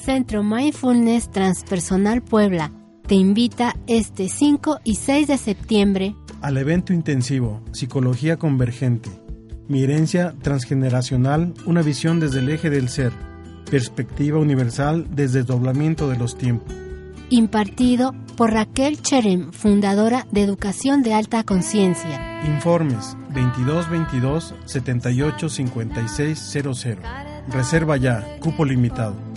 Centro Mindfulness Transpersonal Puebla te invita este 5 y 6 de septiembre al evento intensivo Psicología Convergente. Mi herencia transgeneracional, una visión desde el eje del ser, perspectiva universal desde el doblamiento de los tiempos. Impartido por Raquel Cherem, fundadora de Educación de Alta Conciencia. Informes 2222 785600. Reserva ya, cupo limitado.